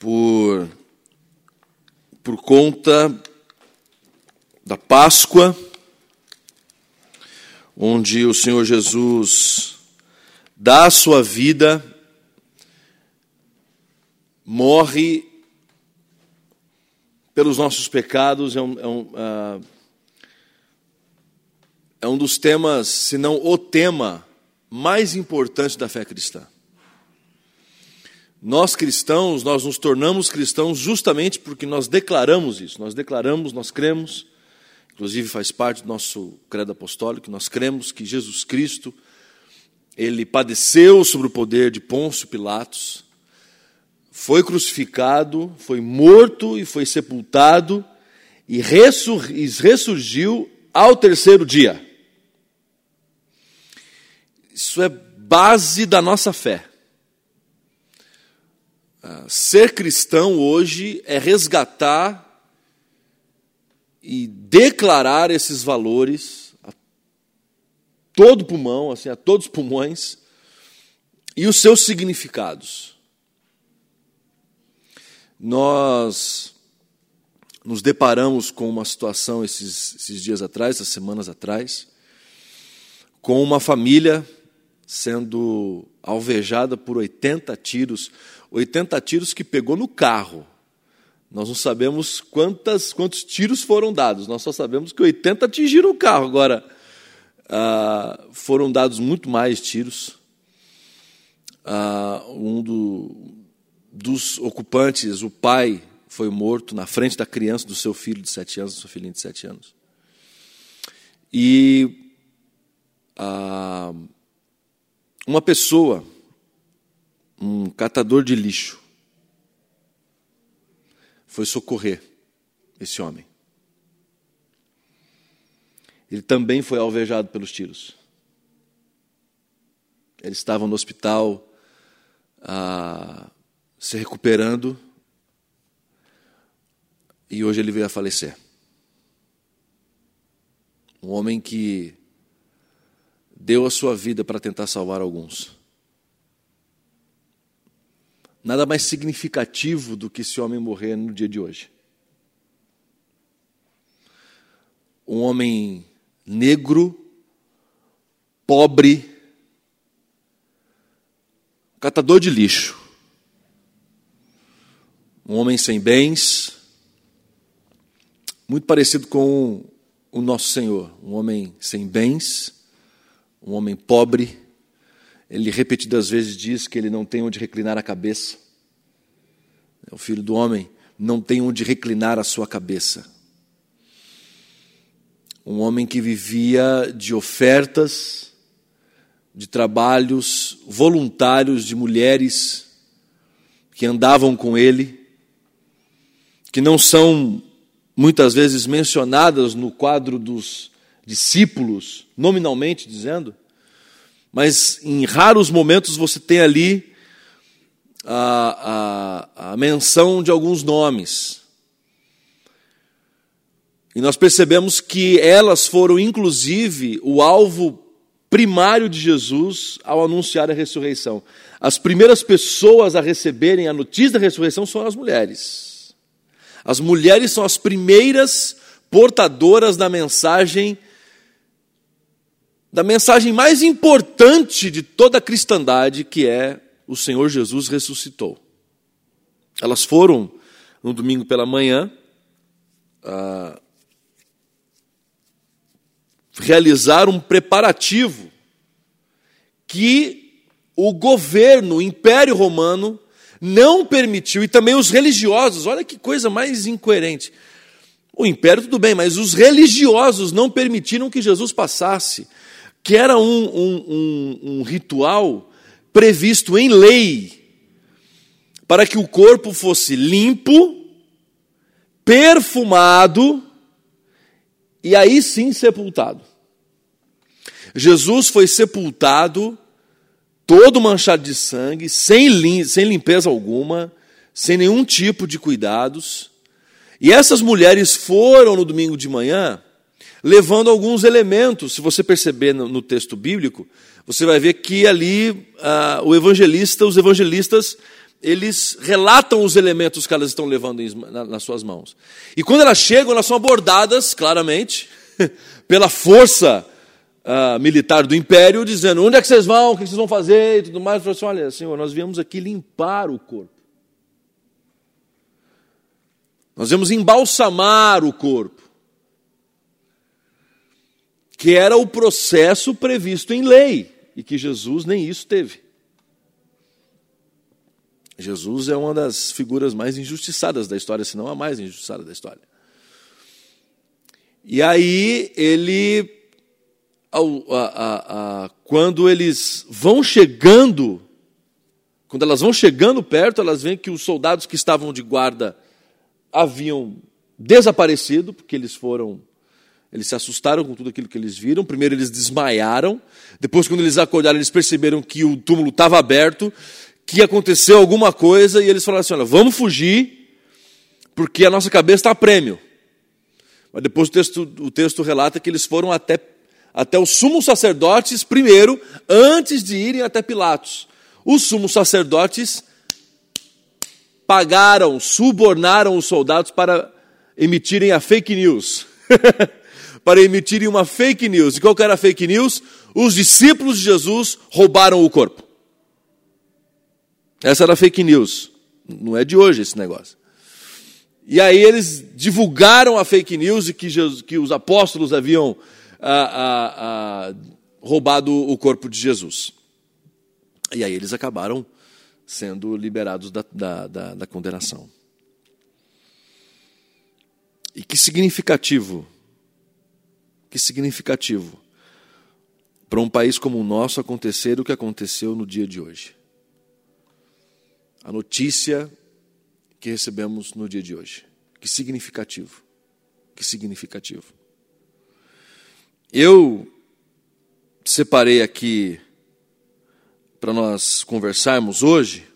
por, por conta da Páscoa, onde o Senhor Jesus dá a sua vida, morre pelos nossos pecados, é um, é um, uh, é um dos temas, se não o tema, mais importante da fé cristã. Nós cristãos, nós nos tornamos cristãos justamente porque nós declaramos isso. Nós declaramos, nós cremos, inclusive faz parte do nosso credo apostólico, nós cremos que Jesus Cristo, ele padeceu sobre o poder de Pôncio Pilatos, foi crucificado, foi morto e foi sepultado e ressurgiu ao terceiro dia. Isso é base da nossa fé. Ah, ser cristão hoje é resgatar e declarar esses valores a todo pulmão, assim, a todos os pulmões, e os seus significados. Nós nos deparamos com uma situação esses, esses dias atrás, essas semanas atrás, com uma família sendo alvejada por 80 tiros, 80 tiros que pegou no carro. Nós não sabemos quantas, quantos tiros foram dados, nós só sabemos que 80 atingiram o carro. Agora, ah, foram dados muito mais tiros. Ah, um do, dos ocupantes, o pai, foi morto na frente da criança do seu filho de sete anos, do seu filhinho de sete anos. E ah, uma pessoa, um catador de lixo, foi socorrer esse homem. Ele também foi alvejado pelos tiros. Ele estava no hospital ah, se recuperando e hoje ele veio a falecer. Um homem que deu a sua vida para tentar salvar alguns. Nada mais significativo do que esse homem morrer no dia de hoje. Um homem negro, pobre, catador de lixo. Um homem sem bens, muito parecido com o nosso Senhor, um homem sem bens, um homem pobre. Ele repetidas vezes diz que ele não tem onde reclinar a cabeça. O filho do homem não tem onde reclinar a sua cabeça. Um homem que vivia de ofertas, de trabalhos voluntários de mulheres que andavam com ele, que não são muitas vezes mencionadas no quadro dos discípulos, nominalmente dizendo, mas em raros momentos você tem ali a, a, a menção de alguns nomes. E nós percebemos que elas foram, inclusive, o alvo primário de Jesus ao anunciar a ressurreição. As primeiras pessoas a receberem a notícia da ressurreição são as mulheres. As mulheres são as primeiras portadoras da mensagem da mensagem mais importante de toda a cristandade, que é o Senhor Jesus ressuscitou. Elas foram no domingo pela manhã ah, realizar um preparativo que o governo, o Império Romano, não permitiu, e também os religiosos, olha que coisa mais incoerente. O império, tudo bem, mas os religiosos não permitiram que Jesus passasse, que era um, um, um, um ritual previsto em lei, para que o corpo fosse limpo, perfumado e aí sim sepultado. Jesus foi sepultado todo manchado de sangue, sem, lim sem limpeza alguma, sem nenhum tipo de cuidados. E essas mulheres foram no domingo de manhã levando alguns elementos. Se você perceber no, no texto bíblico, você vai ver que ali ah, o evangelista, os evangelistas eles relatam os elementos que elas estão levando nas suas mãos. E quando elas chegam, elas são abordadas, claramente, pela força uh, militar do império, dizendo: onde é que vocês vão, o que vocês vão fazer e tudo mais. Eu assim, olha, Senhor, nós viemos aqui limpar o corpo. Nós viemos embalsamar o corpo. Que era o processo previsto em lei, e que Jesus nem isso teve. Jesus é uma das figuras mais injustiçadas da história, se não a mais injustiçada da história. E aí ele, ao, a, a, a, quando eles vão chegando, quando elas vão chegando perto, elas veem que os soldados que estavam de guarda haviam desaparecido, porque eles foram, eles se assustaram com tudo aquilo que eles viram. Primeiro eles desmaiaram, depois quando eles acordaram, eles perceberam que o túmulo estava aberto que aconteceu alguma coisa e eles falaram assim: olha, vamos fugir, porque a nossa cabeça está a prêmio. Mas depois o texto, o texto relata que eles foram até, até os sumos sacerdotes primeiro, antes de irem até Pilatos. Os sumos sacerdotes pagaram, subornaram os soldados para emitirem a fake news. para emitirem uma fake news. E qual era a fake news? Os discípulos de Jesus roubaram o corpo. Essa era fake news. Não é de hoje esse negócio. E aí eles divulgaram a fake news de que, Jesus, que os apóstolos haviam ah, ah, ah, roubado o corpo de Jesus. E aí eles acabaram sendo liberados da, da, da, da condenação. E que significativo, que significativo para um país como o nosso acontecer o que aconteceu no dia de hoje a notícia que recebemos no dia de hoje. Que significativo. Que significativo. Eu separei aqui para nós conversarmos hoje.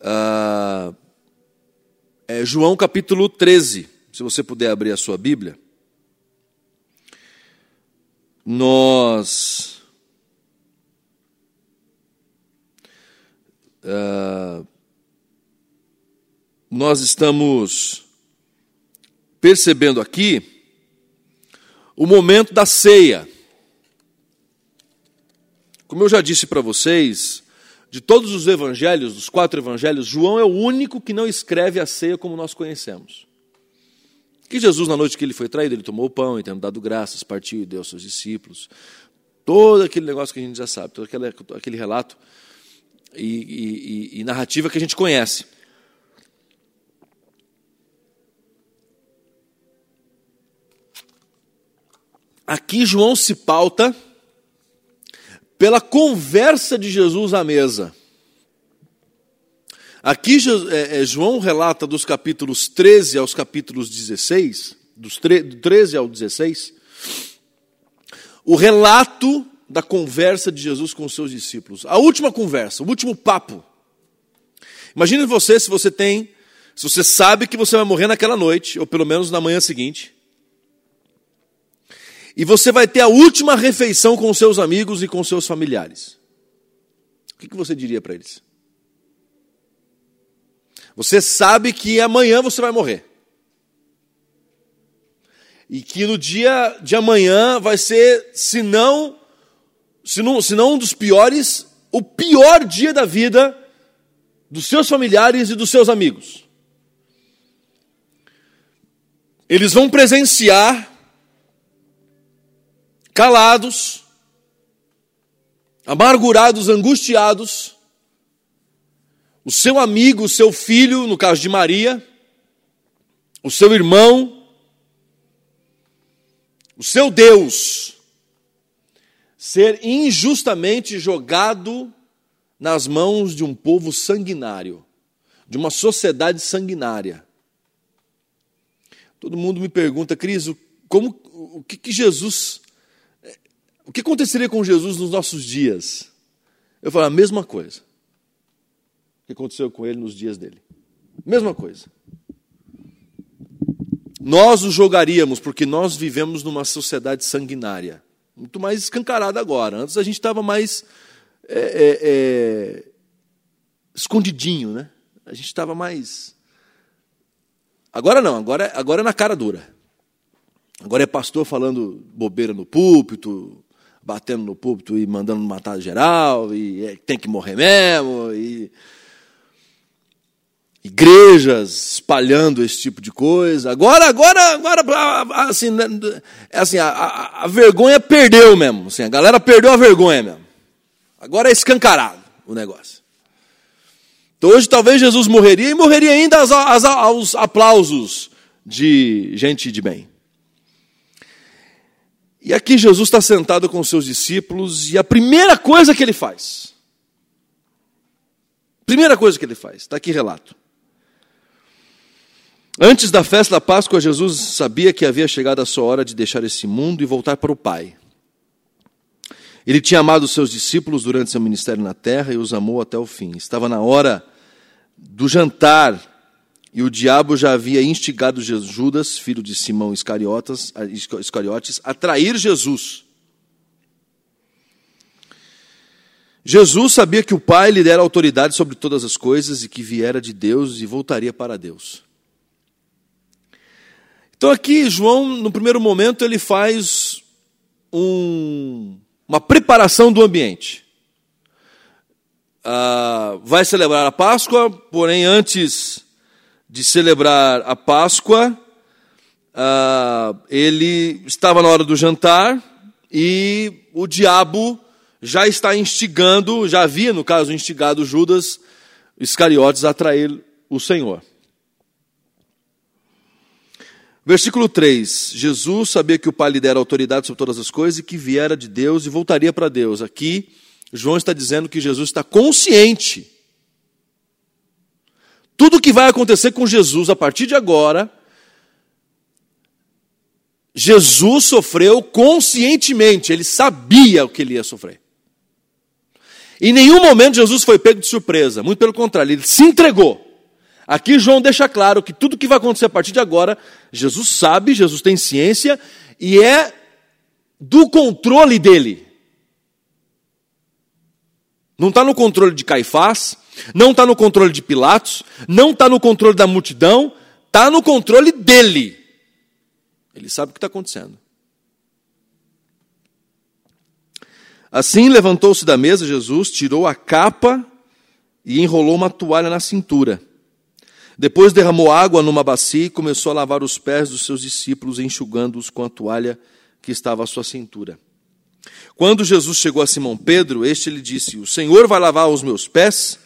Uh, é João capítulo 13. Se você puder abrir a sua Bíblia. Nós uh, nós estamos percebendo aqui o momento da ceia. Como eu já disse para vocês, de todos os evangelhos, dos quatro evangelhos, João é o único que não escreve a ceia como nós conhecemos. Que Jesus, na noite que ele foi traído, ele tomou o pão e, tendo dado graças, partiu e deu aos seus discípulos. Todo aquele negócio que a gente já sabe, todo aquele, aquele relato e, e, e narrativa que a gente conhece. Aqui João se pauta pela conversa de Jesus à mesa. Aqui é, é, João relata dos capítulos 13 aos capítulos 16, dos 13 ao 16, o relato da conversa de Jesus com os seus discípulos. A última conversa, o último papo. Imagine você se você tem, se você sabe que você vai morrer naquela noite, ou pelo menos na manhã seguinte, e você vai ter a última refeição com seus amigos e com seus familiares. O que você diria para eles? Você sabe que amanhã você vai morrer. E que no dia de amanhã vai ser, se não se não, se não um dos piores, o pior dia da vida dos seus familiares e dos seus amigos. Eles vão presenciar, calados, amargurados, angustiados, o seu amigo, o seu filho, no caso de Maria, o seu irmão, o seu Deus, ser injustamente jogado nas mãos de um povo sanguinário, de uma sociedade sanguinária. Todo mundo me pergunta, Cris, como, o que, que Jesus, o que aconteceria com Jesus nos nossos dias? Eu falo a mesma coisa que aconteceu com ele nos dias dele. Mesma coisa. Nós o jogaríamos porque nós vivemos numa sociedade sanguinária muito mais escancarada agora. Antes a gente estava mais é, é, é, escondidinho, né? A gente estava mais. Agora não, agora, agora é na cara dura. Agora é pastor falando bobeira no púlpito, batendo no púlpito e mandando matar geral, e é, tem que morrer mesmo, e igrejas espalhando esse tipo de coisa. Agora, agora, agora, assim, né, é assim a, a, a, vergonha perdeu mesmo. Assim, a galera perdeu a vergonha mesmo. Agora é escancarado o negócio. Então hoje talvez Jesus morreria e morreria ainda aos, aos aplausos de gente de bem. E aqui Jesus está sentado com os seus discípulos e a primeira coisa que ele faz, primeira coisa que ele faz, está aqui relato. Antes da festa da Páscoa, Jesus sabia que havia chegado a sua hora de deixar esse mundo e voltar para o Pai. Ele tinha amado os seus discípulos durante seu ministério na terra e os amou até o fim. Estava na hora do jantar e o diabo já havia instigado Judas, filho de Simão Iscariotas, Iscariotes, a trair Jesus. Jesus sabia que o Pai lhe dera autoridade sobre todas as coisas e que viera de Deus e voltaria para Deus. Então aqui João, no primeiro momento, ele faz um, uma preparação do ambiente. Ah, vai celebrar a Páscoa, porém antes de celebrar a Páscoa, ah, ele estava na hora do jantar e o diabo já está instigando, já havia, no caso, instigado Judas Iscariotes a trair o Senhor. Versículo 3: Jesus sabia que o Pai lhe dera autoridade sobre todas as coisas e que viera de Deus e voltaria para Deus. Aqui, João está dizendo que Jesus está consciente. Tudo que vai acontecer com Jesus a partir de agora, Jesus sofreu conscientemente, ele sabia o que ele ia sofrer. Em nenhum momento Jesus foi pego de surpresa, muito pelo contrário, ele se entregou. Aqui João deixa claro que tudo que vai acontecer a partir de agora, Jesus sabe, Jesus tem ciência e é do controle dele. Não está no controle de Caifás, não está no controle de Pilatos, não está no controle da multidão, está no controle dele. Ele sabe o que está acontecendo. Assim levantou-se da mesa Jesus, tirou a capa e enrolou uma toalha na cintura. Depois derramou água numa bacia e começou a lavar os pés dos seus discípulos, enxugando-os com a toalha que estava à sua cintura. Quando Jesus chegou a Simão Pedro, este lhe disse: O Senhor vai lavar os meus pés?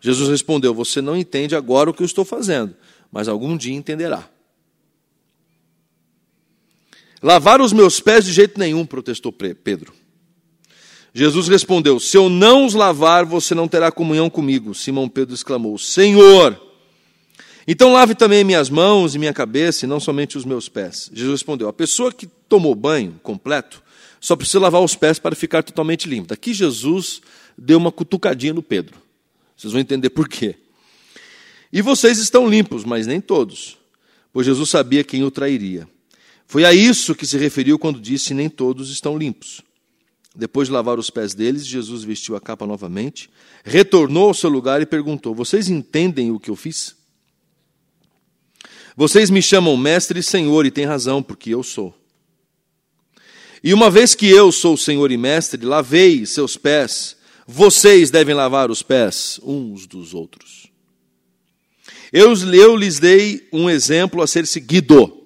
Jesus respondeu: Você não entende agora o que eu estou fazendo, mas algum dia entenderá. Lavar os meus pés de jeito nenhum, protestou Pedro. Jesus respondeu: Se eu não os lavar, você não terá comunhão comigo. Simão Pedro exclamou: Senhor, então lave também minhas mãos e minha cabeça, e não somente os meus pés. Jesus respondeu: A pessoa que tomou banho completo só precisa lavar os pés para ficar totalmente limpa. Aqui Jesus deu uma cutucadinha no Pedro. Vocês vão entender por quê. E vocês estão limpos, mas nem todos, pois Jesus sabia quem o trairia. Foi a isso que se referiu quando disse: Nem todos estão limpos. Depois de lavar os pés deles, Jesus vestiu a capa novamente, retornou ao seu lugar e perguntou: Vocês entendem o que eu fiz? Vocês me chamam mestre e senhor, e têm razão, porque eu sou. E uma vez que eu sou senhor e mestre, lavei seus pés, vocês devem lavar os pés uns dos outros. Eu, eu lhes dei um exemplo a ser seguido.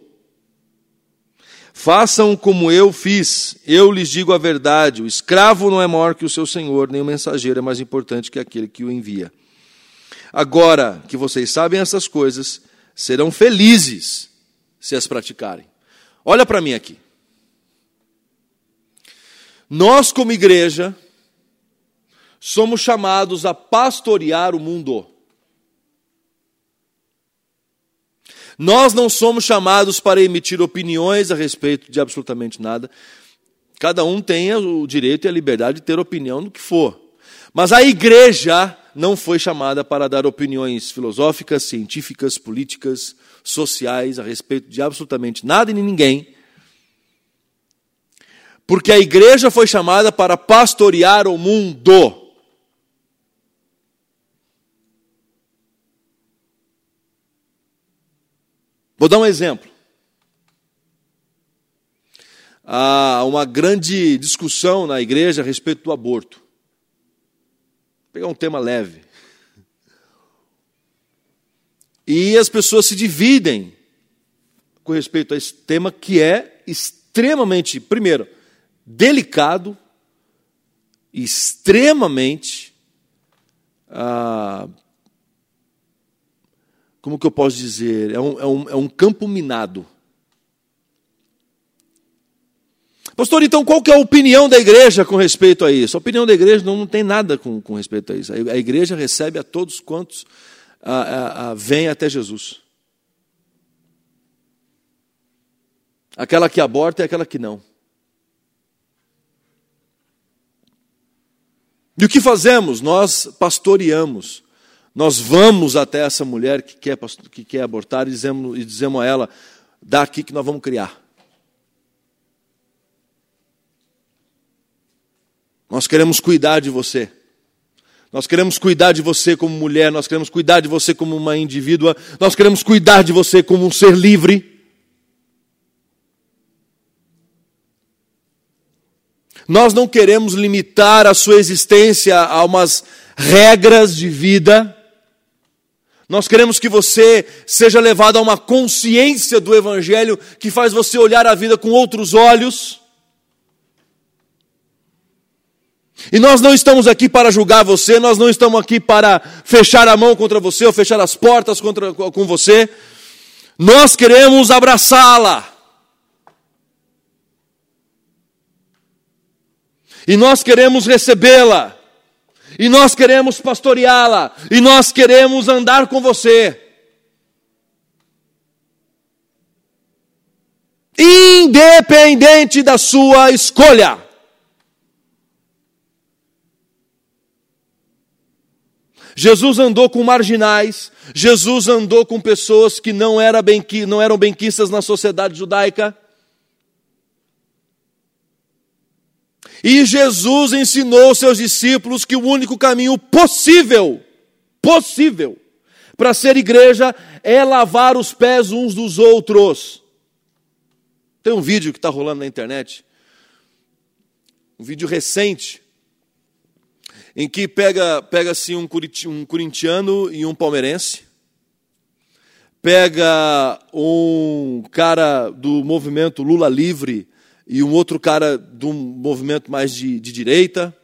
Façam como eu fiz, eu lhes digo a verdade: o escravo não é maior que o seu senhor, nem o mensageiro é mais importante que aquele que o envia. Agora que vocês sabem essas coisas, serão felizes se as praticarem. Olha para mim aqui. Nós, como igreja, somos chamados a pastorear o mundo. Nós não somos chamados para emitir opiniões a respeito de absolutamente nada. Cada um tem o direito e a liberdade de ter opinião no que for. Mas a igreja não foi chamada para dar opiniões filosóficas, científicas, políticas, sociais a respeito de absolutamente nada e ninguém. Porque a igreja foi chamada para pastorear o mundo. Vou dar um exemplo. Há uma grande discussão na igreja a respeito do aborto. Pegar um tema leve. E as pessoas se dividem com respeito a esse tema que é extremamente, primeiro, delicado, extremamente. Ah, como que eu posso dizer? É um, é um, é um campo minado. Pastor, então qual que é a opinião da igreja com respeito a isso? A opinião da igreja não, não tem nada com, com respeito a isso. A, igreja recebe a todos quantos a, a, a, vêm até Jesus. Aquela que aborta e aquela que não. E o que fazemos? Nós pastoreamos. Nós vamos até essa mulher que quer, que quer abortar e dizemos, e dizemos a ela: dá aqui que nós vamos criar. Nós queremos cuidar de você. Nós queremos cuidar de você como mulher, nós queremos cuidar de você como uma indivídua, nós queremos cuidar de você como um ser livre. Nós não queremos limitar a sua existência a umas regras de vida. Nós queremos que você seja levado a uma consciência do Evangelho que faz você olhar a vida com outros olhos. E nós não estamos aqui para julgar você, nós não estamos aqui para fechar a mão contra você ou fechar as portas contra, com você. Nós queremos abraçá-la. E nós queremos recebê-la. E nós queremos pastoreá-la. E nós queremos andar com você. Independente da sua escolha. Jesus andou com marginais, Jesus andou com pessoas que não, era bem, não eram benquistas na sociedade judaica. E Jesus ensinou seus discípulos que o único caminho possível, possível, para ser igreja é lavar os pés uns dos outros. Tem um vídeo que está rolando na internet, um vídeo recente, em que pega, pega assim um, um corintiano e um palmeirense, pega um cara do movimento Lula Livre e um outro cara do movimento mais de, de direita,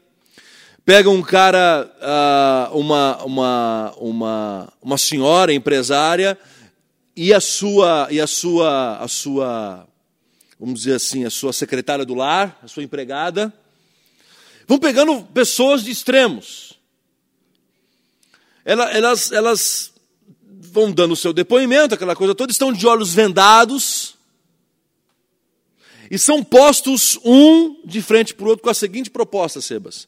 pega um cara, uh, uma, uma, uma, uma senhora empresária e a sua, e a sua, a sua, vamos dizer assim, a sua secretária do lar, a sua empregada, Vão pegando pessoas de extremos. Elas, elas vão dando o seu depoimento, aquela coisa toda, estão de olhos vendados. E são postos um de frente para o outro com a seguinte proposta, Sebas.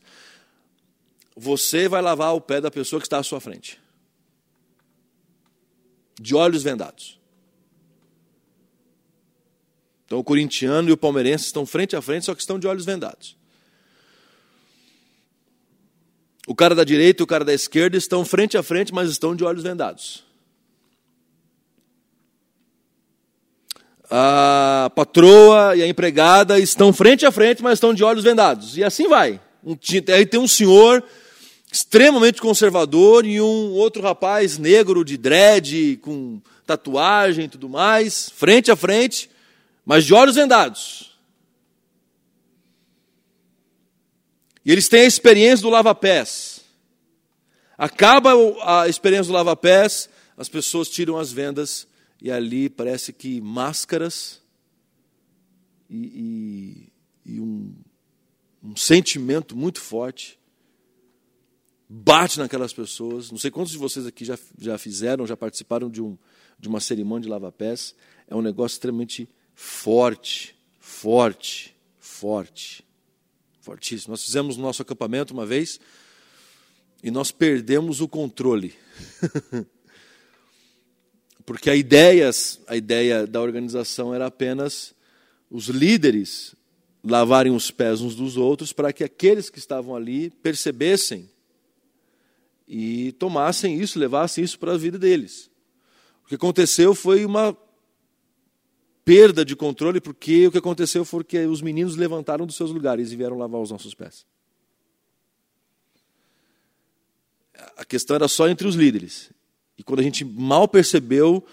Você vai lavar o pé da pessoa que está à sua frente. De olhos vendados. Então o corintiano e o palmeirense estão frente a frente, só que estão de olhos vendados. O cara da direita e o cara da esquerda estão frente a frente, mas estão de olhos vendados. A patroa e a empregada estão frente a frente, mas estão de olhos vendados. E assim vai. Aí tem um senhor extremamente conservador e um outro rapaz negro de dread, com tatuagem e tudo mais, frente a frente, mas de olhos vendados. E eles têm a experiência do lava-pés. Acaba a experiência do lava-pés, as pessoas tiram as vendas e ali parece que máscaras e, e, e um, um sentimento muito forte bate naquelas pessoas. Não sei quantos de vocês aqui já, já fizeram, já participaram de, um, de uma cerimônia de lava-pés. É um negócio extremamente forte, forte, forte fortíssimo. Nós fizemos o nosso acampamento uma vez e nós perdemos o controle. Porque a ideia, a ideia da organização era apenas os líderes lavarem os pés uns dos outros para que aqueles que estavam ali percebessem e tomassem isso, levassem isso para a vida deles. O que aconteceu foi uma perda de controle, porque o que aconteceu foi que os meninos levantaram dos seus lugares e vieram lavar os nossos pés. A questão era só entre os líderes. E quando a gente mal percebeu,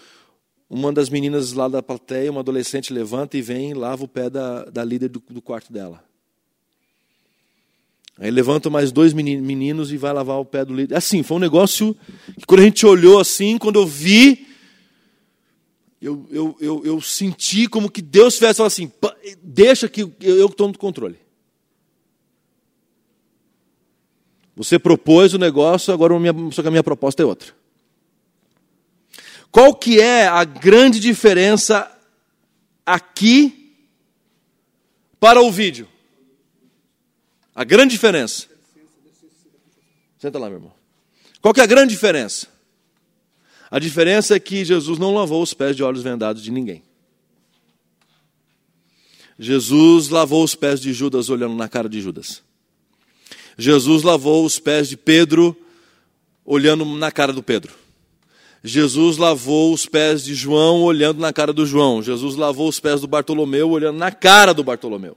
uma das meninas lá da plateia, uma adolescente, levanta e vem e lava o pé da, da líder do, do quarto dela. Aí levanta mais dois meninos e vai lavar o pé do líder. Assim, foi um negócio que quando a gente olhou assim, quando eu vi, eu, eu, eu, eu senti como que Deus tivesse falado assim: deixa que eu, estou no controle. Você propôs o negócio, agora minha, só que a minha proposta é outra. Qual que é a grande diferença aqui para o vídeo? A grande diferença. Senta lá, meu irmão. Qual que é a grande diferença? A diferença é que Jesus não lavou os pés de olhos vendados de ninguém. Jesus lavou os pés de Judas olhando na cara de Judas. Jesus lavou os pés de Pedro olhando na cara do Pedro. Jesus lavou os pés de João olhando na cara do João. Jesus lavou os pés do Bartolomeu olhando na cara do Bartolomeu.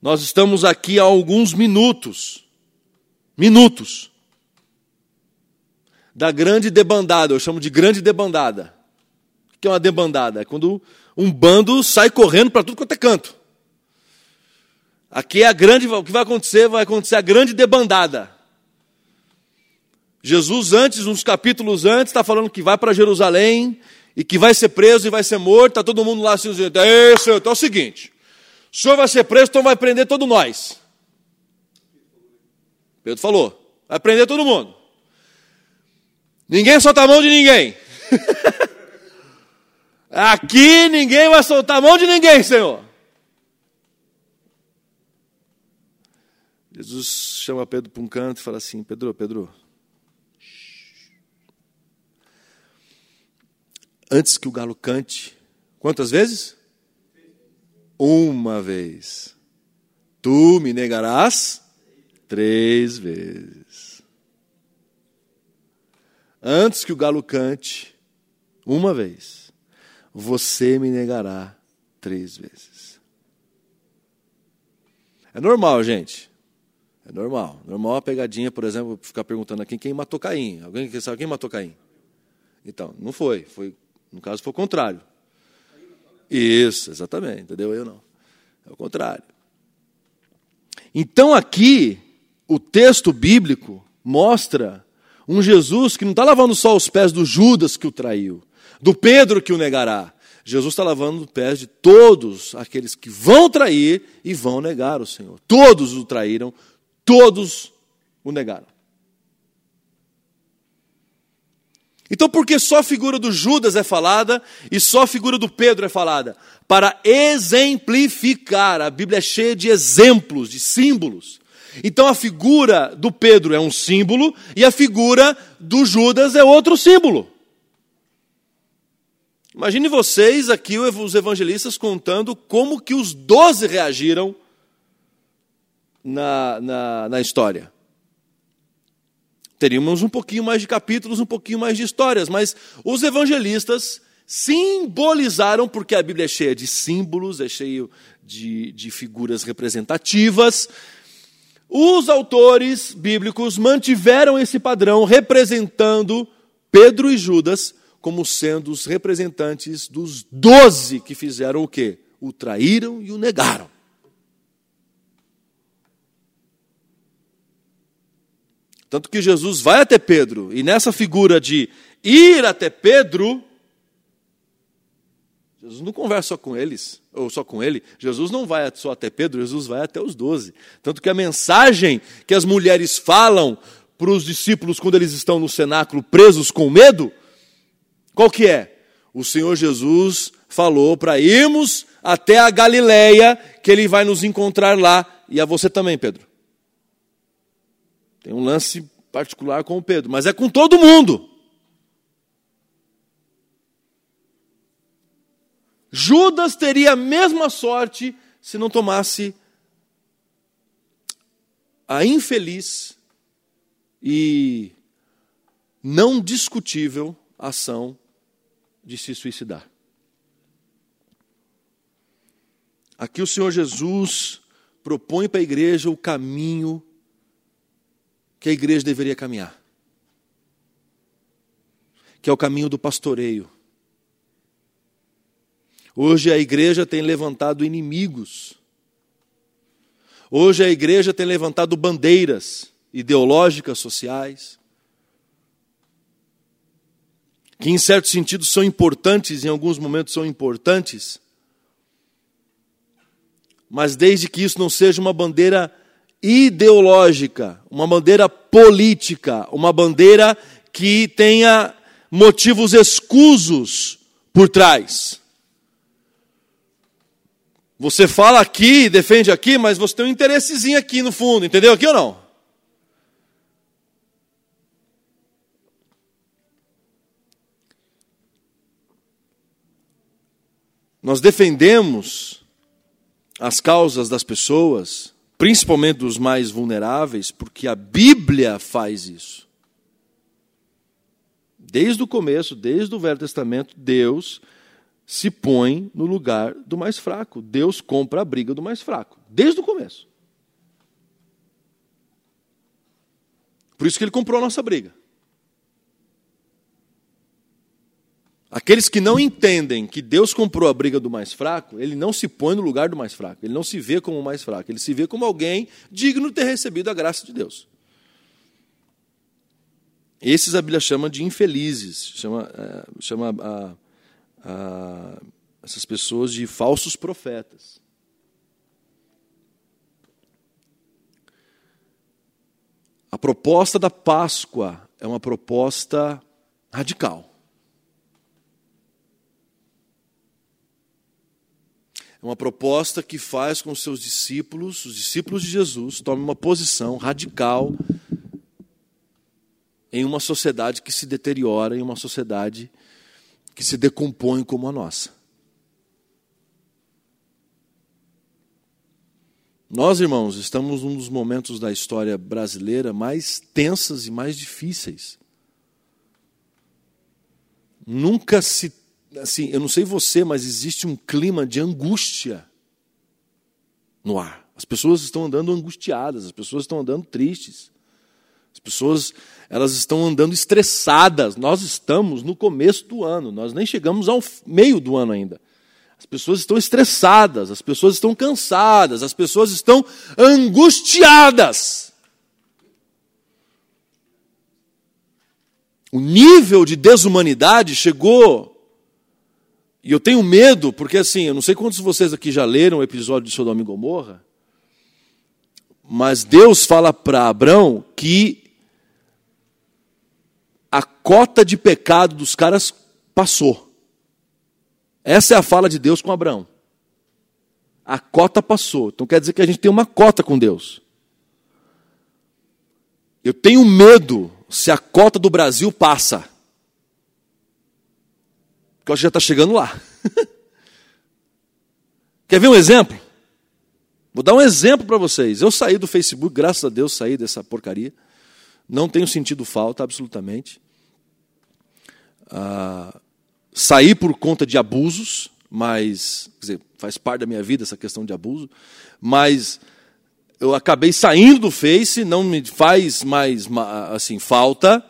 Nós estamos aqui há alguns minutos, minutos, da grande debandada, eu chamo de grande debandada. O que é uma debandada? É quando um bando sai correndo para tudo quanto é canto. Aqui é a grande, o que vai acontecer? Vai acontecer a grande debandada. Jesus, antes, uns capítulos antes, está falando que vai para Jerusalém e que vai ser preso e vai ser morto. Está todo mundo lá assim dizendo: Ei, Senhor, então é o seguinte: o senhor vai ser preso, então vai prender todos nós. Pedro falou: vai prender todo mundo. Ninguém solta a mão de ninguém. Aqui ninguém vai soltar a mão de ninguém, Senhor. Jesus chama Pedro para um canto e fala assim: Pedro, Pedro, antes que o galo cante. Quantas vezes? Uma vez. Tu me negarás três vezes. Antes que o galo cante, uma vez, você me negará três vezes. É normal, gente. É normal. Normal a pegadinha, por exemplo, ficar perguntando aqui quem matou Caim. Alguém sabe quem matou Caim? Então, não foi. Foi no caso, foi o contrário. Isso, exatamente, entendeu? Eu não. É o contrário. Então, aqui, o texto bíblico mostra um Jesus que não está lavando só os pés do Judas que o traiu, do Pedro que o negará. Jesus está lavando os pés de todos aqueles que vão trair e vão negar o Senhor. Todos o traíram, todos o negaram. Então, por que só a figura do Judas é falada e só a figura do Pedro é falada? Para exemplificar. A Bíblia é cheia de exemplos, de símbolos. Então, a figura do Pedro é um símbolo e a figura do Judas é outro símbolo. Imagine vocês aqui, os evangelistas, contando como que os doze reagiram na, na, na história teríamos um pouquinho mais de capítulos, um pouquinho mais de histórias, mas os evangelistas simbolizaram, porque a Bíblia é cheia de símbolos, é cheia de, de figuras representativas. Os autores bíblicos mantiveram esse padrão, representando Pedro e Judas como sendo os representantes dos doze que fizeram o quê? O traíram e o negaram. Tanto que Jesus vai até Pedro, e nessa figura de ir até Pedro, Jesus não conversa com eles, ou só com ele. Jesus não vai só até Pedro, Jesus vai até os doze. Tanto que a mensagem que as mulheres falam para os discípulos quando eles estão no cenáculo presos com medo, qual que é? O Senhor Jesus falou para irmos até a Galileia, que ele vai nos encontrar lá, e a você também, Pedro. Tem um lance particular com o Pedro, mas é com todo mundo. Judas teria a mesma sorte se não tomasse a infeliz e não discutível ação de se suicidar. Aqui o Senhor Jesus propõe para a igreja o caminho que a igreja deveria caminhar, que é o caminho do pastoreio. Hoje a igreja tem levantado inimigos. Hoje a igreja tem levantado bandeiras ideológicas, sociais, que em certo sentido são importantes, em alguns momentos são importantes, mas desde que isso não seja uma bandeira ideológica, uma bandeira política, uma bandeira que tenha motivos escusos por trás. Você fala aqui, defende aqui, mas você tem um interessezinho aqui no fundo, entendeu aqui ou não? Nós defendemos as causas das pessoas, principalmente dos mais vulneráveis, porque a Bíblia faz isso. Desde o começo, desde o Velho Testamento, Deus se põe no lugar do mais fraco. Deus compra a briga do mais fraco, desde o começo. Por isso que ele comprou a nossa briga. Aqueles que não entendem que Deus comprou a briga do mais fraco, ele não se põe no lugar do mais fraco, ele não se vê como o mais fraco, ele se vê como alguém digno de ter recebido a graça de Deus. Esses a Bíblia chama de infelizes, chama, é, chama a, a, essas pessoas de falsos profetas. A proposta da Páscoa é uma proposta radical. É uma proposta que faz com seus discípulos, os discípulos de Jesus, tomem uma posição radical em uma sociedade que se deteriora, em uma sociedade que se decompõe como a nossa. Nós, irmãos, estamos num dos momentos da história brasileira mais tensas e mais difíceis. Nunca se assim, eu não sei você, mas existe um clima de angústia no ar. As pessoas estão andando angustiadas, as pessoas estão andando tristes. As pessoas, elas estão andando estressadas. Nós estamos no começo do ano, nós nem chegamos ao meio do ano ainda. As pessoas estão estressadas, as pessoas estão cansadas, as pessoas estão angustiadas. O nível de desumanidade chegou e eu tenho medo, porque assim, eu não sei quantos de vocês aqui já leram o episódio de Sodoma e Gomorra, mas Deus fala para Abraão que a cota de pecado dos caras passou. Essa é a fala de Deus com Abraão. A cota passou. Então quer dizer que a gente tem uma cota com Deus. Eu tenho medo se a cota do Brasil passa. Porque eu acho que já está chegando lá. Quer ver um exemplo? Vou dar um exemplo para vocês. Eu saí do Facebook, graças a Deus saí dessa porcaria. Não tenho sentido falta, absolutamente. Ah, saí por conta de abusos, mas dizer, faz parte da minha vida essa questão de abuso. Mas eu acabei saindo do Face, não me faz mais assim falta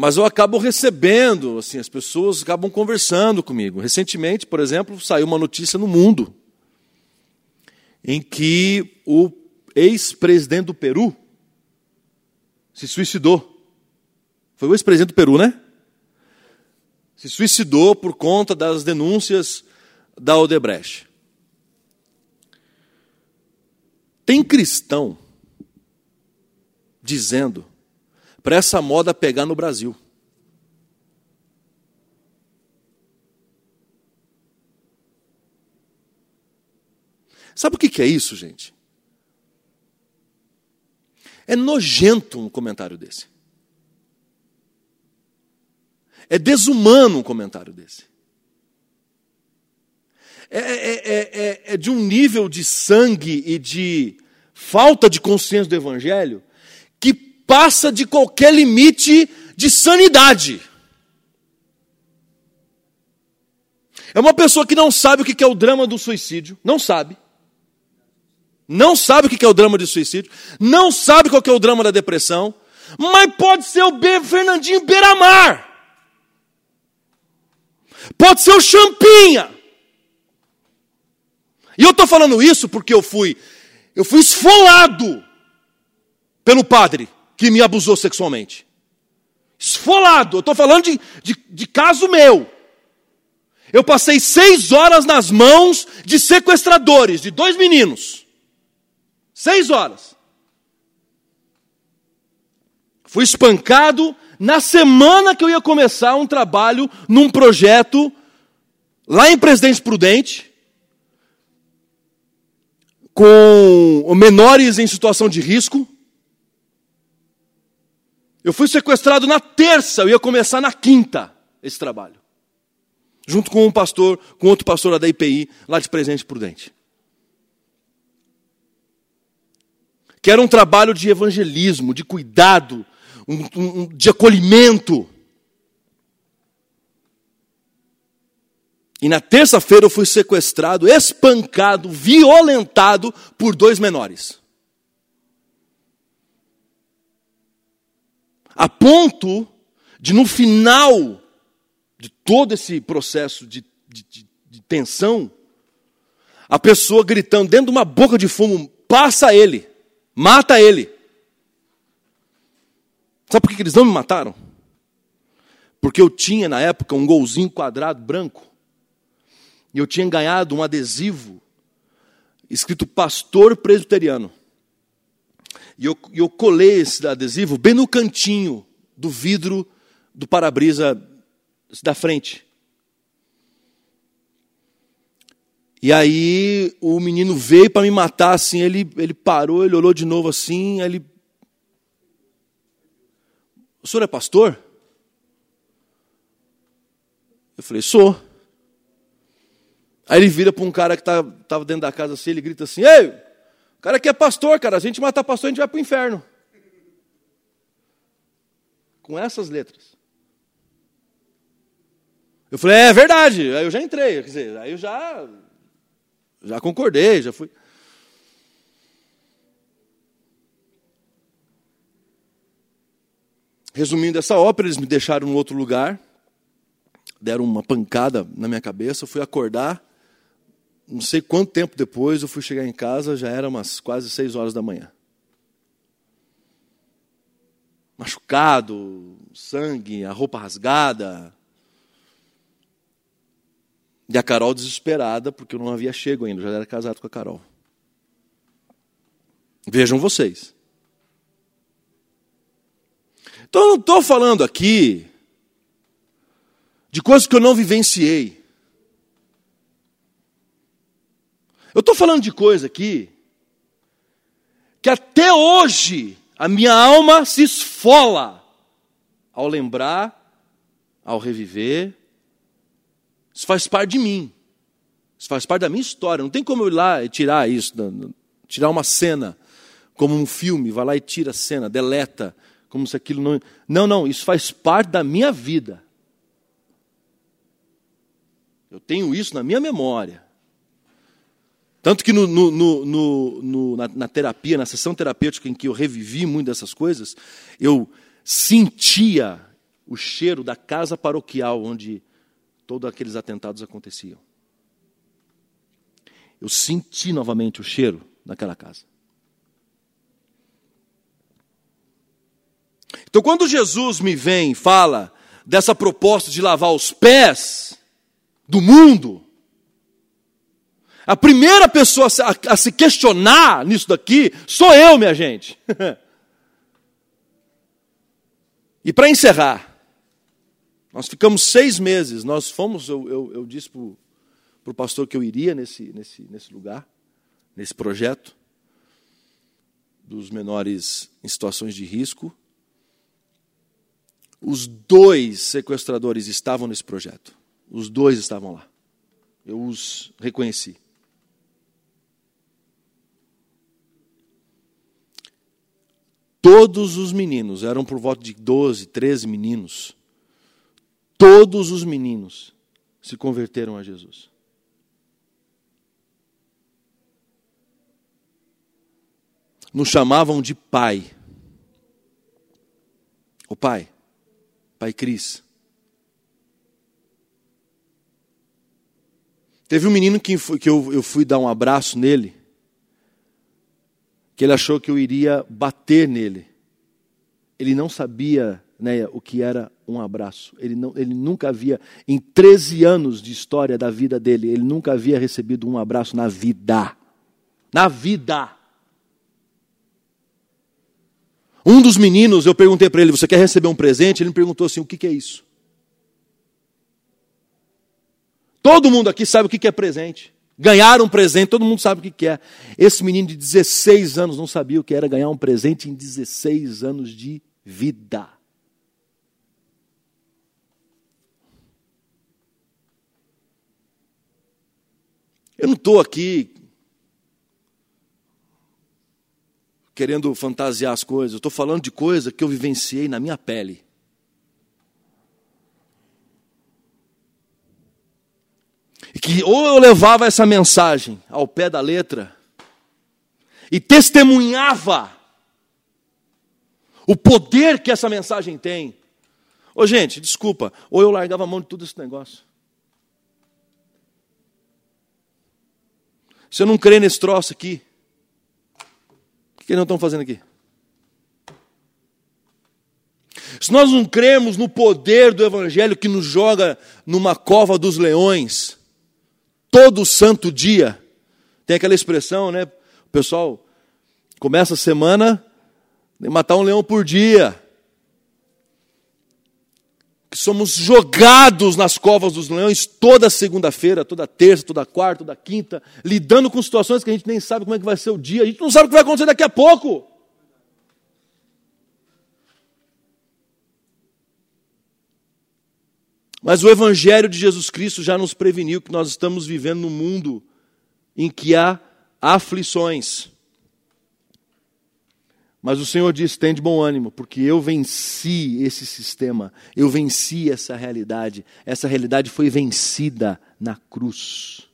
mas eu acabo recebendo, assim, as pessoas acabam conversando comigo. Recentemente, por exemplo, saiu uma notícia no mundo em que o ex-presidente do Peru se suicidou. Foi o ex-presidente do Peru, né? Se suicidou por conta das denúncias da Odebrecht. Tem cristão dizendo para essa moda pegar no Brasil. Sabe o que é isso, gente? É nojento um comentário desse. É desumano um comentário desse. É, é, é, é, é, de um nível de sangue e de falta de consciência do Evangelho que passa de qualquer limite de sanidade. É uma pessoa que não sabe o que é o drama do suicídio, não sabe. Não sabe o que é o drama de suicídio, não sabe qual é o drama da depressão, mas pode ser o. Fernandinho Beiramar. Pode ser o Champinha. E eu estou falando isso porque eu fui, eu fui esfolado pelo padre que me abusou sexualmente. Esfolado, eu estou falando de, de, de caso meu. Eu passei seis horas nas mãos de sequestradores, de dois meninos. Seis horas. Fui espancado na semana que eu ia começar um trabalho num projeto lá em Presidente Prudente, com menores em situação de risco. Eu fui sequestrado na terça, eu ia começar na quinta esse trabalho. Junto com um pastor, com outro pastor da IPI, lá de Presidente Prudente. Que era um trabalho de evangelismo, de cuidado, um, um, de acolhimento. E na terça-feira eu fui sequestrado, espancado, violentado por dois menores. A ponto de, no final de todo esse processo de, de, de, de tensão, a pessoa gritando dentro de uma boca de fumo: passa ele, mata ele. Sabe por que eles não me mataram? Porque eu tinha na época um golzinho quadrado branco. E eu tinha ganhado um adesivo escrito pastor presbiteriano. E eu, eu colei esse adesivo bem no cantinho do vidro do para-brisa da frente. E aí o menino veio para me matar assim, ele, ele parou, ele olhou de novo assim, ele o senhor é pastor? Eu falei, sou. Aí ele vira para um cara que tá, dentro da casa assim, ele grita assim: Ei, o cara aqui é pastor, cara, a gente matar pastor, a gente vai para o inferno. Com essas letras. Eu falei, é verdade. Aí eu já entrei, quer dizer, aí eu já, já concordei, já fui. Resumindo essa ópera, eles me deixaram em outro lugar, deram uma pancada na minha cabeça, eu fui acordar, não sei quanto tempo depois, eu fui chegar em casa, já era umas quase seis horas da manhã. Machucado, sangue, a roupa rasgada. E a Carol desesperada, porque eu não havia chego ainda, já era casado com a Carol. Vejam vocês. Então eu não estou falando aqui de coisas que eu não vivenciei. Eu estou falando de coisa aqui que até hoje a minha alma se esfola ao lembrar, ao reviver. Isso faz parte de mim. Isso faz parte da minha história. Não tem como eu ir lá e tirar isso, tirar uma cena, como um filme, vai lá e tira a cena, deleta como se aquilo não. Não, não, isso faz parte da minha vida. Eu tenho isso na minha memória. Tanto que no, no, no, na, na, terapia, na sessão terapêutica em que eu revivi muito dessas coisas, eu sentia o cheiro da casa paroquial onde todos aqueles atentados aconteciam. Eu senti novamente o cheiro daquela casa. Então, quando Jesus me vem e fala dessa proposta de lavar os pés do mundo, a primeira pessoa a, a se questionar nisso daqui sou eu, minha gente. e para encerrar, nós ficamos seis meses, nós fomos, eu, eu, eu disse para o pastor que eu iria nesse, nesse, nesse lugar, nesse projeto, dos menores em situações de risco. Os dois sequestradores estavam nesse projeto. Os dois estavam lá. Eu os reconheci. Todos os meninos, eram por volta de 12, 13 meninos. Todos os meninos se converteram a Jesus. Nos chamavam de pai. O pai, pai Cris. Teve um menino que, que eu, eu fui dar um abraço nele, que ele achou que eu iria bater nele. Ele não sabia o que era um abraço. Ele, não, ele nunca havia, em 13 anos de história da vida dele, ele nunca havia recebido um abraço na vida. Na vida. Um dos meninos, eu perguntei para ele: Você quer receber um presente? Ele me perguntou assim: O que, que é isso? Todo mundo aqui sabe o que é presente. Ganhar um presente, todo mundo sabe o que é. Esse menino de 16 anos não sabia o que era ganhar um presente em 16 anos de vida. Eu não estou aqui querendo fantasiar as coisas, estou falando de coisa que eu vivenciei na minha pele. E que ou eu levava essa mensagem ao pé da letra e testemunhava o poder que essa mensagem tem. Ô gente, desculpa, ou eu largava a mão de tudo esse negócio. Se eu não crer nesse troço aqui, o que eles não estão fazendo aqui? Se nós não cremos no poder do Evangelho que nos joga numa cova dos leões, todo santo dia. Tem aquela expressão, né? O pessoal começa a semana matar um leão por dia. Somos jogados nas covas dos leões toda segunda-feira, toda terça, toda quarta, toda quinta, lidando com situações que a gente nem sabe como é que vai ser o dia, a gente não sabe o que vai acontecer daqui a pouco. Mas o Evangelho de Jesus Cristo já nos preveniu que nós estamos vivendo num mundo em que há aflições. Mas o Senhor diz: tem de bom ânimo, porque eu venci esse sistema, eu venci essa realidade. Essa realidade foi vencida na cruz.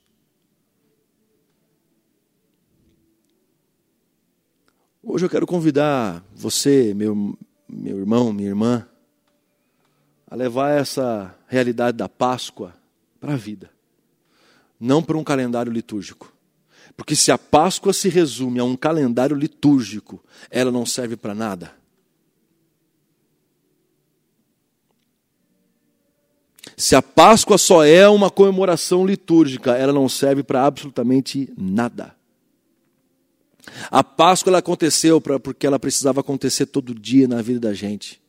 Hoje eu quero convidar você, meu, meu irmão, minha irmã, a levar essa realidade da Páscoa para a vida, não para um calendário litúrgico. Porque se a Páscoa se resume a um calendário litúrgico, ela não serve para nada. Se a Páscoa só é uma comemoração litúrgica, ela não serve para absolutamente nada. A Páscoa aconteceu pra, porque ela precisava acontecer todo dia na vida da gente.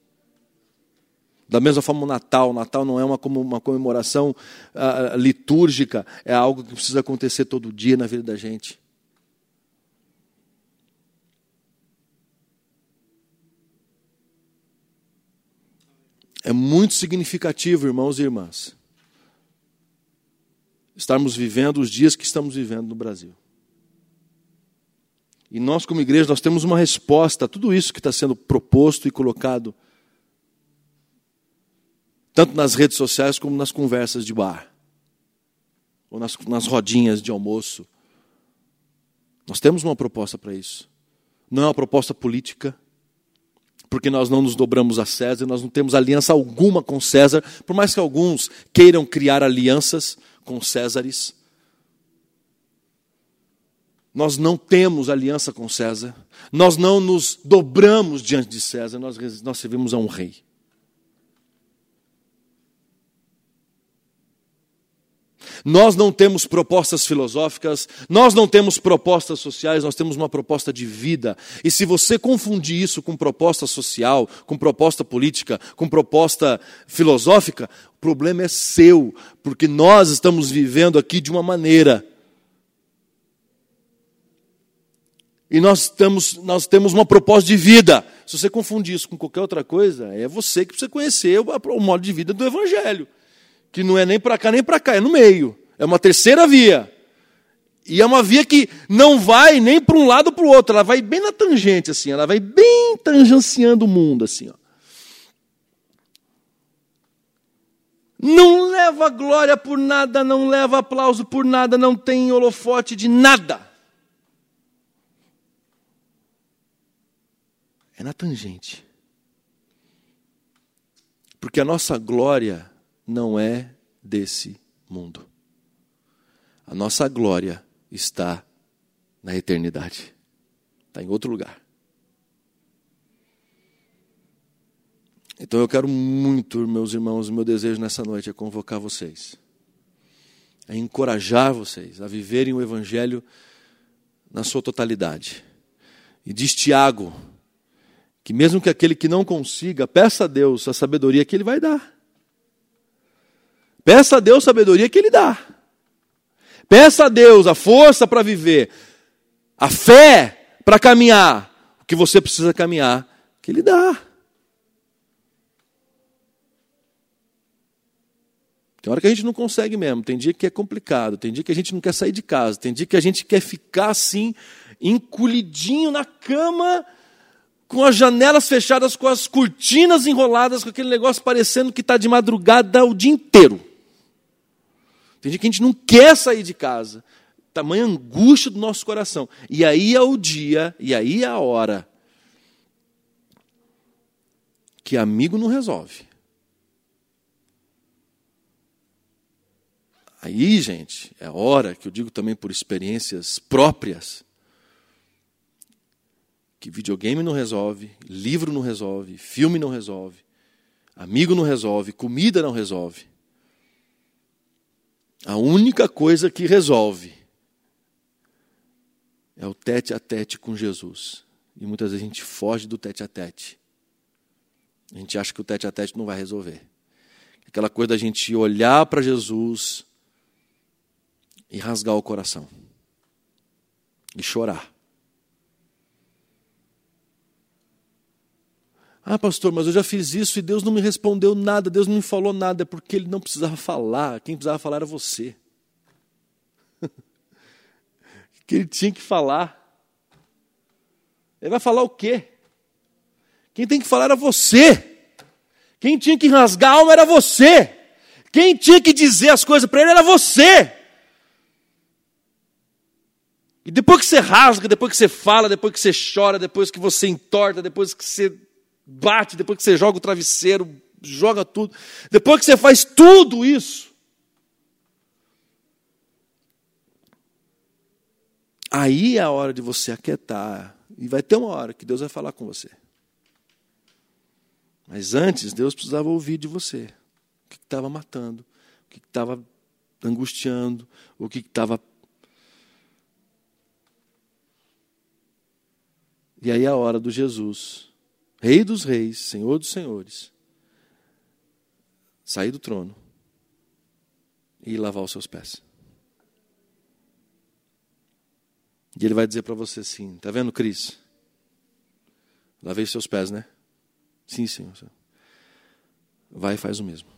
Da mesma forma, o Natal. O Natal não é uma, uma comemoração uh, litúrgica, é algo que precisa acontecer todo dia na vida da gente. É muito significativo, irmãos e irmãs, estarmos vivendo os dias que estamos vivendo no Brasil. E nós, como igreja, nós temos uma resposta a tudo isso que está sendo proposto e colocado tanto nas redes sociais como nas conversas de bar, ou nas, nas rodinhas de almoço. Nós temos uma proposta para isso. Não é uma proposta política, porque nós não nos dobramos a César, nós não temos aliança alguma com César, por mais que alguns queiram criar alianças com Césares. Nós não temos aliança com César, nós não nos dobramos diante de César, nós, nós servimos a um rei. Nós não temos propostas filosóficas, nós não temos propostas sociais, nós temos uma proposta de vida. E se você confundir isso com proposta social, com proposta política, com proposta filosófica, o problema é seu, porque nós estamos vivendo aqui de uma maneira. E nós temos, nós temos uma proposta de vida. Se você confundir isso com qualquer outra coisa, é você que precisa conhecer o, o modo de vida do Evangelho que não é nem para cá nem para cá, é no meio. É uma terceira via. E é uma via que não vai nem para um lado para o outro, ela vai bem na tangente, assim, ela vai bem tangenciando o mundo, assim. Ó. Não leva glória por nada, não leva aplauso por nada, não tem holofote de nada. É na tangente. Porque a nossa glória não é desse mundo. A nossa glória está na eternidade. Está em outro lugar. Então eu quero muito, meus irmãos, o meu desejo nessa noite é convocar vocês, é encorajar vocês a viverem o Evangelho na sua totalidade. E diz Tiago, que mesmo que aquele que não consiga, peça a Deus a sabedoria que Ele vai dar. Peça a Deus sabedoria que Ele dá. Peça a Deus a força para viver, a fé para caminhar, o que você precisa caminhar, que Ele dá. Tem hora que a gente não consegue mesmo, tem dia que é complicado, tem dia que a gente não quer sair de casa, tem dia que a gente quer ficar assim, encolhidinho na cama, com as janelas fechadas, com as cortinas enroladas, com aquele negócio parecendo que está de madrugada o dia inteiro. Tem dia que a gente não quer sair de casa, tamanha angústia do nosso coração. E aí é o dia, e aí é a hora que amigo não resolve. Aí, gente, é hora que eu digo também por experiências próprias, que videogame não resolve, livro não resolve, filme não resolve, amigo não resolve, comida não resolve. A única coisa que resolve é o tete a tete com Jesus. E muitas vezes a gente foge do tete a tete. A gente acha que o tete a tete não vai resolver. Aquela coisa da gente olhar para Jesus e rasgar o coração e chorar. Ah, pastor, mas eu já fiz isso e Deus não me respondeu nada, Deus não me falou nada, é porque Ele não precisava falar, quem precisava falar era você. que Ele tinha que falar. Ele vai falar o quê? Quem tem que falar era você. Quem tinha que rasgar a alma era você. Quem tinha que dizer as coisas para ele era você. E depois que você rasga, depois que você fala, depois que você chora, depois que você entorta, depois que você bate, depois que você joga o travesseiro, joga tudo, depois que você faz tudo isso, aí é a hora de você aquietar. E vai ter uma hora que Deus vai falar com você. Mas antes, Deus precisava ouvir de você o que estava matando, o que estava angustiando, o que estava E aí é a hora do Jesus, Rei dos Reis, Senhor dos Senhores, sair do trono e lavar os seus pés. E ele vai dizer para você assim: tá vendo, Cris? Lavei seus pés, né? Sim, Senhor. Vai e faz o mesmo.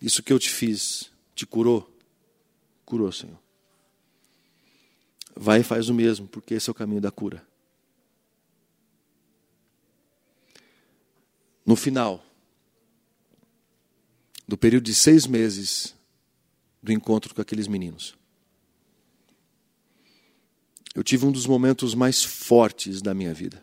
Isso que eu te fiz te curou? Curou, Senhor. Vai e faz o mesmo, porque esse é o caminho da cura. No final do período de seis meses do encontro com aqueles meninos, eu tive um dos momentos mais fortes da minha vida.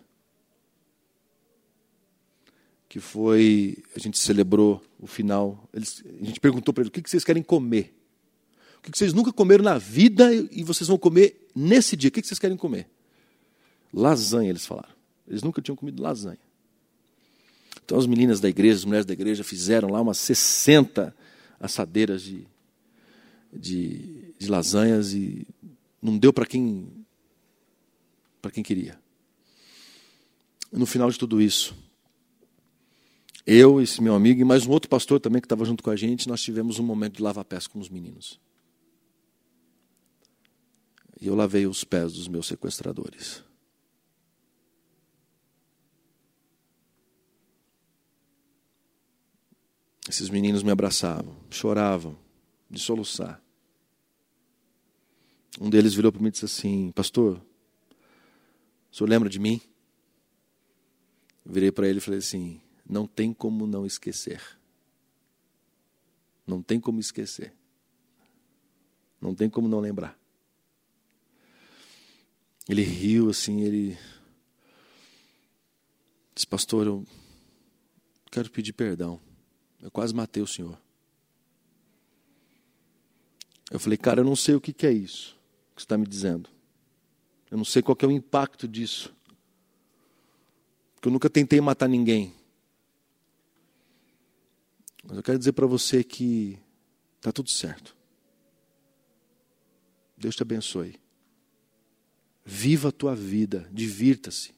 Que foi, a gente celebrou o final, eles, a gente perguntou para eles: o que vocês querem comer? O que vocês nunca comeram na vida e vocês vão comer nesse dia? O que vocês querem comer? Lasanha, eles falaram. Eles nunca tinham comido lasanha. Então as meninas da igreja, as mulheres da igreja fizeram lá umas 60 assadeiras de, de, de lasanhas e não deu para quem para quem queria. No final de tudo isso, eu, esse meu amigo e mais um outro pastor também que estava junto com a gente, nós tivemos um momento de lavar pés com os meninos. E eu lavei os pés dos meus sequestradores. Esses meninos me abraçavam, choravam, de soluçar. Um deles virou para mim e disse assim: Pastor, o senhor lembra de mim? Eu virei para ele e falei assim: não tem como não esquecer. Não tem como esquecer. Não tem como não lembrar. Ele riu assim, ele disse: Pastor, eu quero pedir perdão. Eu quase matei o senhor. Eu falei, cara, eu não sei o que, que é isso que você está me dizendo. Eu não sei qual é o impacto disso. Porque eu nunca tentei matar ninguém. Mas eu quero dizer para você que está tudo certo. Deus te abençoe. Viva a tua vida, divirta-se.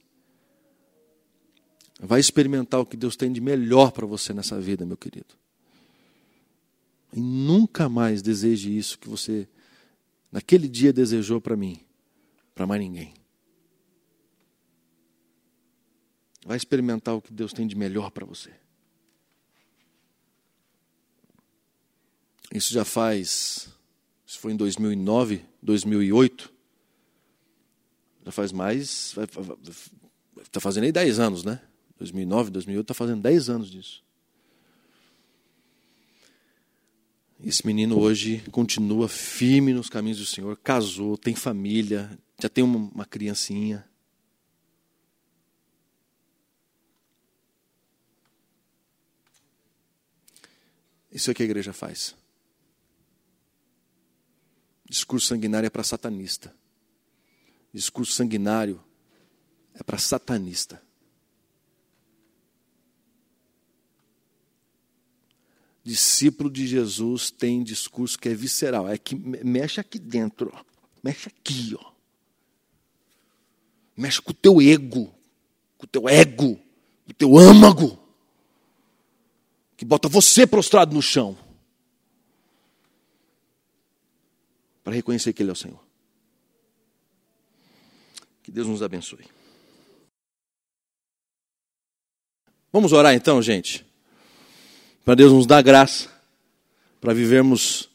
Vai experimentar o que Deus tem de melhor para você nessa vida, meu querido. E nunca mais deseje isso que você, naquele dia, desejou para mim, para mais ninguém. Vai experimentar o que Deus tem de melhor para você. Isso já faz, isso foi em 2009, 2008, já faz mais, está fazendo aí 10 anos, né? 2009, 2008, está fazendo 10 anos disso. Esse menino hoje continua firme nos caminhos do Senhor, casou, tem família, já tem uma, criancinha. Isso é o que a igreja faz. Discurso sanguinário é para satanista. Discurso sanguinário é para satanista. Discípulo de Jesus tem discurso que é visceral, é que mexe aqui dentro, ó. mexe aqui, ó. Mexe com o teu ego, com o teu ego, com o teu âmago, que bota você prostrado no chão. Para reconhecer que Ele é o Senhor. Que Deus nos abençoe. Vamos orar então, gente? Para Deus nos dar graça para vivermos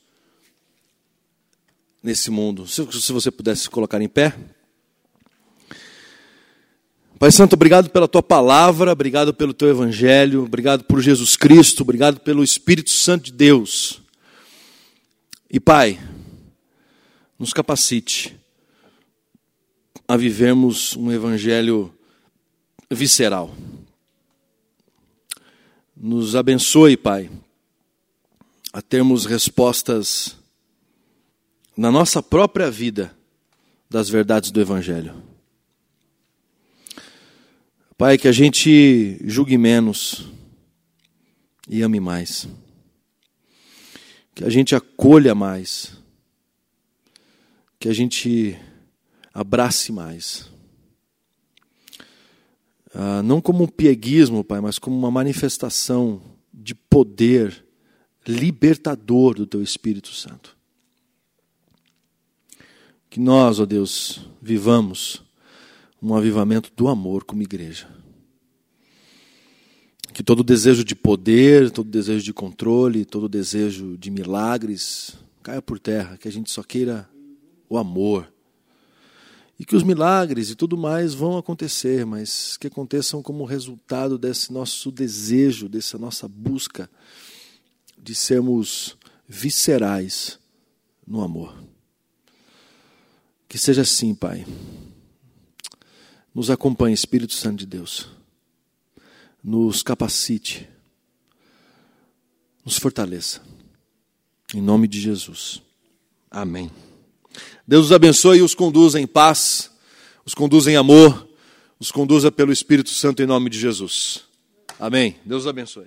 nesse mundo. Se, se você pudesse se colocar em pé. Pai Santo, obrigado pela tua palavra, obrigado pelo teu evangelho, obrigado por Jesus Cristo, obrigado pelo Espírito Santo de Deus. E Pai, nos capacite a vivermos um evangelho visceral. Nos abençoe, Pai, a termos respostas na nossa própria vida das verdades do Evangelho. Pai, que a gente julgue menos e ame mais. Que a gente acolha mais. Que a gente abrace mais. Ah, não como um pieguismo, Pai, mas como uma manifestação de poder libertador do Teu Espírito Santo. Que nós, ó Deus, vivamos um avivamento do amor como igreja. Que todo desejo de poder, todo desejo de controle, todo desejo de milagres caia por terra, que a gente só queira o amor e que os milagres e tudo mais vão acontecer, mas que aconteçam como resultado desse nosso desejo, dessa nossa busca de sermos viscerais no amor. Que seja assim, Pai. Nos acompanhe, Espírito Santo de Deus. Nos capacite. Nos fortaleça. Em nome de Jesus. Amém. Deus os abençoe e os conduza em paz, os conduza em amor, os conduza pelo Espírito Santo em nome de Jesus. Amém. Deus os abençoe.